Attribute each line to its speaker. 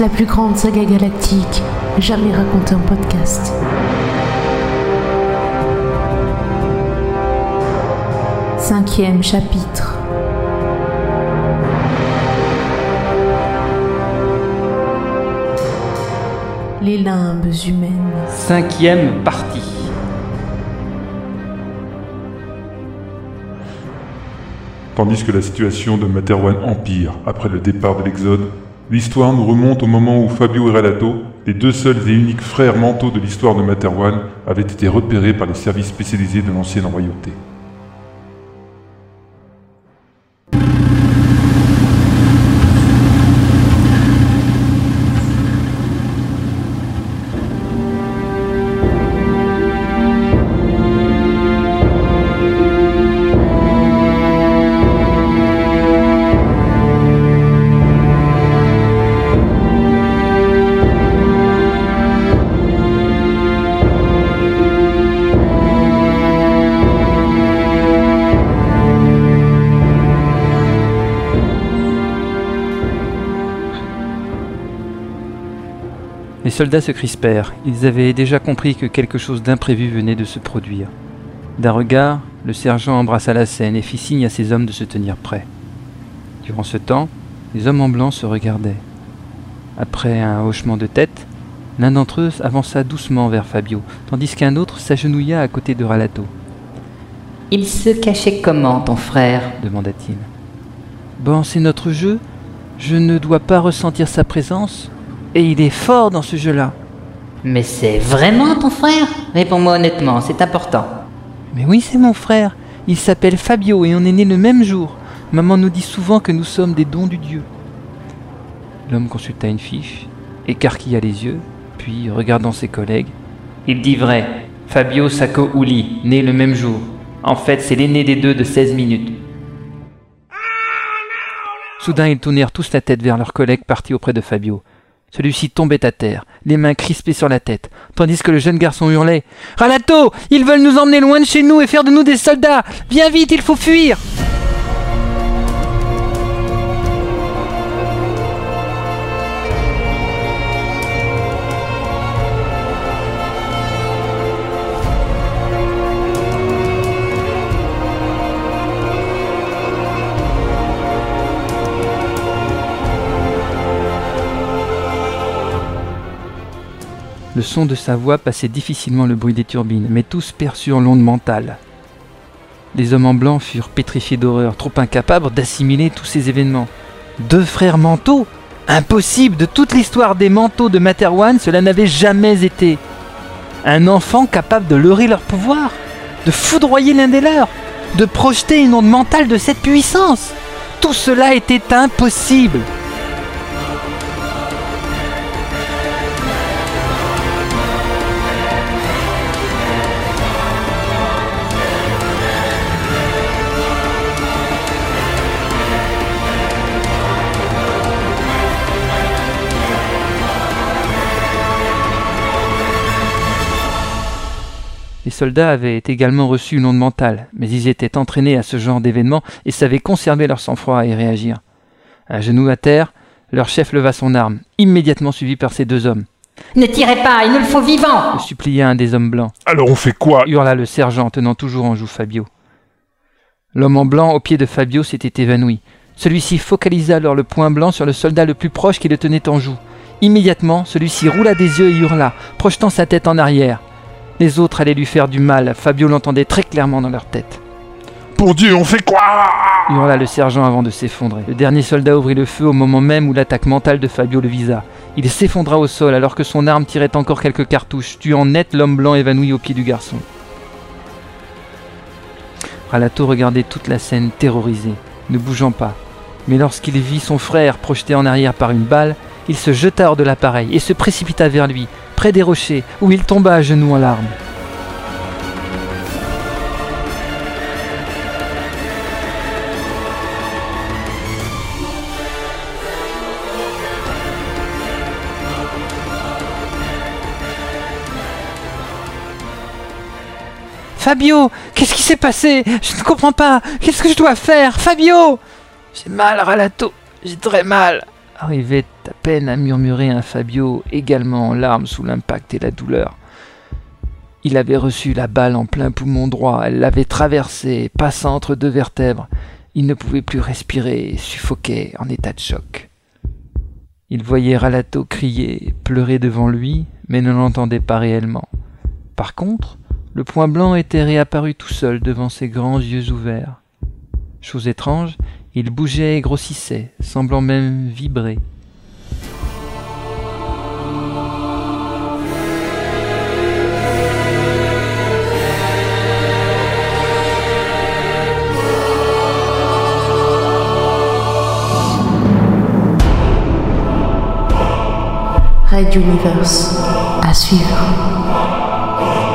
Speaker 1: La plus grande saga galactique jamais racontée en podcast. Cinquième chapitre. Les limbes humaines.
Speaker 2: Cinquième partie.
Speaker 3: Tandis que la situation de Materwan empire après le départ de l'Exode, l'histoire nous remonte au moment où Fabio et Relato, les deux seuls et uniques frères mentaux de l'histoire de Materwan, avaient été repérés par les services spécialisés de l'ancienne royauté.
Speaker 2: Les soldats se crispèrent. Ils avaient déjà compris que quelque chose d'imprévu venait de se produire. D'un regard, le sergent embrassa la scène et fit signe à ses hommes de se tenir prêts. Durant ce temps, les hommes en blanc se regardaient. Après un hochement de tête, l'un d'entre eux avança doucement vers Fabio, tandis qu'un autre s'agenouilla à côté de Ralato.
Speaker 4: Il se cachait comment, ton frère
Speaker 2: demanda-t-il. Bon, c'est notre jeu. Je ne dois pas ressentir sa présence. Et il est fort dans ce jeu-là.
Speaker 4: Mais c'est vraiment ton frère? Réponds-moi honnêtement, c'est important.
Speaker 2: Mais oui, c'est mon frère. Il s'appelle Fabio et on est né le même jour. Maman nous dit souvent que nous sommes des dons du Dieu. L'homme consulta une fiche, écarquilla les yeux, puis, regardant ses collègues, Il dit vrai. Fabio Sacco Uli, né le même jour. En fait, c'est l'aîné des deux de 16 minutes. Soudain, ils tournèrent tous la tête vers leur collègue parti auprès de Fabio. Celui-ci tombait à terre, les mains crispées sur la tête, tandis que le jeune garçon hurlait Ralato Ils veulent nous emmener loin de chez nous et faire de nous des soldats. Viens vite, il faut fuir Le son de sa voix passait difficilement le bruit des turbines, mais tous perçurent l'onde mentale. Les hommes en blanc furent pétrifiés d'horreur, trop incapables d'assimiler tous ces événements. Deux frères manteaux Impossible De toute l'histoire des manteaux de Materwan, cela n'avait jamais été. Un enfant capable de leurrer leur pouvoir, de foudroyer l'un des leurs, de projeter une onde mentale de cette puissance. Tout cela était impossible. Soldats avaient également reçu une onde mentale, mais ils étaient entraînés à ce genre d'événement et savaient conserver leur sang-froid et réagir. À genoux à terre, leur chef leva son arme, immédiatement suivi par ses deux hommes.
Speaker 4: Ne tirez pas, il nous le faut vivant
Speaker 2: Le supplia un des hommes blancs,
Speaker 3: Alors on fait quoi?
Speaker 2: hurla le sergent tenant toujours en joue Fabio. L'homme en blanc au pied de Fabio s'était évanoui. Celui-ci focalisa alors le point blanc sur le soldat le plus proche qui le tenait en joue. Immédiatement, celui-ci roula des yeux et hurla, projetant sa tête en arrière. Les autres allaient lui faire du mal, Fabio l'entendait très clairement dans leur tête.
Speaker 3: Pour Dieu, on fait quoi?
Speaker 2: Hurla le sergent avant de s'effondrer. Le dernier soldat ouvrit le feu au moment même où l'attaque mentale de Fabio le visa. Il s'effondra au sol alors que son arme tirait encore quelques cartouches, tuant net l'homme blanc évanoui au pied du garçon. Ralato regardait toute la scène terrorisé, ne bougeant pas. Mais lorsqu'il vit son frère projeté en arrière par une balle, il se jeta hors de l'appareil et se précipita vers lui, près des rochers, où il tomba à genoux en larmes. Fabio, qu'est-ce qui s'est passé? Je ne comprends pas. Qu'est-ce que je dois faire? Fabio J'ai mal, Ralato. J'ai très mal. Arrivait à peine à murmurer un Fabio également en larmes sous l'impact et la douleur. Il avait reçu la balle en plein poumon droit, elle l'avait traversé, passant entre deux vertèbres. Il ne pouvait plus respirer, suffoquait en état de choc. Il voyait Ralato crier, pleurer devant lui, mais ne l'entendait pas réellement. Par contre, le point blanc était réapparu tout seul devant ses grands yeux ouverts. Chose étrange, il bougeait et grossissait, semblant même vibrer.
Speaker 1: Red Universe à suivre.